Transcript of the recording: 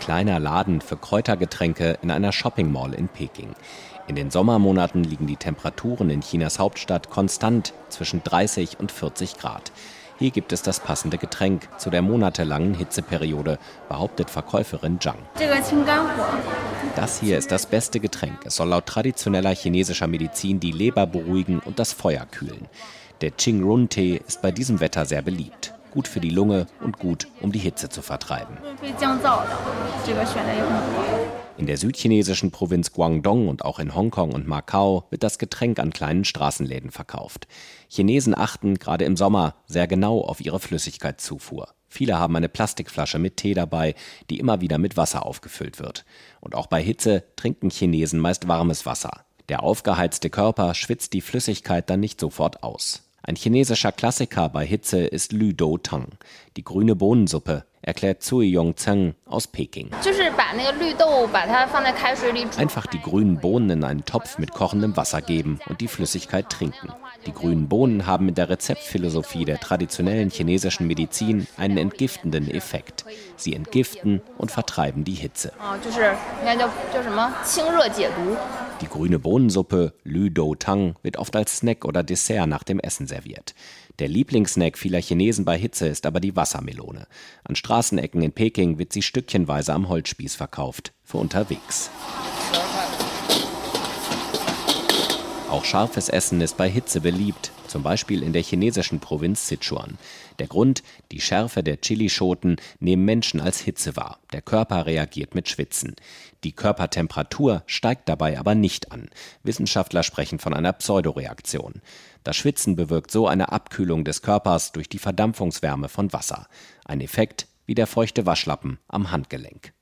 kleiner Laden für Kräutergetränke in einer Shopping Mall in Peking. In den Sommermonaten liegen die Temperaturen in Chinas Hauptstadt konstant zwischen 30 und 40 Grad. Hier gibt es das passende Getränk zu der monatelangen Hitzeperiode, behauptet Verkäuferin Zhang. Das hier ist das beste Getränk. Es soll laut traditioneller chinesischer Medizin die Leber beruhigen und das Feuer kühlen. Der Qingrun-Tee ist bei diesem Wetter sehr beliebt gut für die Lunge und gut, um die Hitze zu vertreiben. In der südchinesischen Provinz Guangdong und auch in Hongkong und Macau wird das Getränk an kleinen Straßenläden verkauft. Chinesen achten gerade im Sommer sehr genau auf ihre Flüssigkeitszufuhr. Viele haben eine Plastikflasche mit Tee dabei, die immer wieder mit Wasser aufgefüllt wird. Und auch bei Hitze trinken Chinesen meist warmes Wasser. Der aufgeheizte Körper schwitzt die Flüssigkeit dann nicht sofort aus. Ein chinesischer Klassiker bei Hitze ist Lü Do Tang, die grüne Bohnensuppe, erklärt Zui Yong Zheng aus Peking. Einfach die grünen Bohnen in einen Topf mit kochendem Wasser geben und die Flüssigkeit trinken. Die grünen Bohnen haben in der Rezeptphilosophie der traditionellen chinesischen Medizin einen entgiftenden Effekt. Sie entgiften und vertreiben die Hitze. Die grüne Bohnensuppe Lü Do Tang wird oft als Snack oder Dessert nach dem Essen serviert. Der Lieblingssnack vieler Chinesen bei Hitze ist aber die Wassermelone. An Straßenecken in Peking wird sie stückchenweise am Holzspieß verkauft, für unterwegs. Auch scharfes Essen ist bei Hitze beliebt, zum Beispiel in der chinesischen Provinz Sichuan. Der Grund, die Schärfe der Chilischoten nehmen Menschen als Hitze wahr. Der Körper reagiert mit Schwitzen. Die Körpertemperatur steigt dabei aber nicht an. Wissenschaftler sprechen von einer Pseudoreaktion. Das Schwitzen bewirkt so eine Abkühlung des Körpers durch die Verdampfungswärme von Wasser. Ein Effekt wie der feuchte Waschlappen am Handgelenk.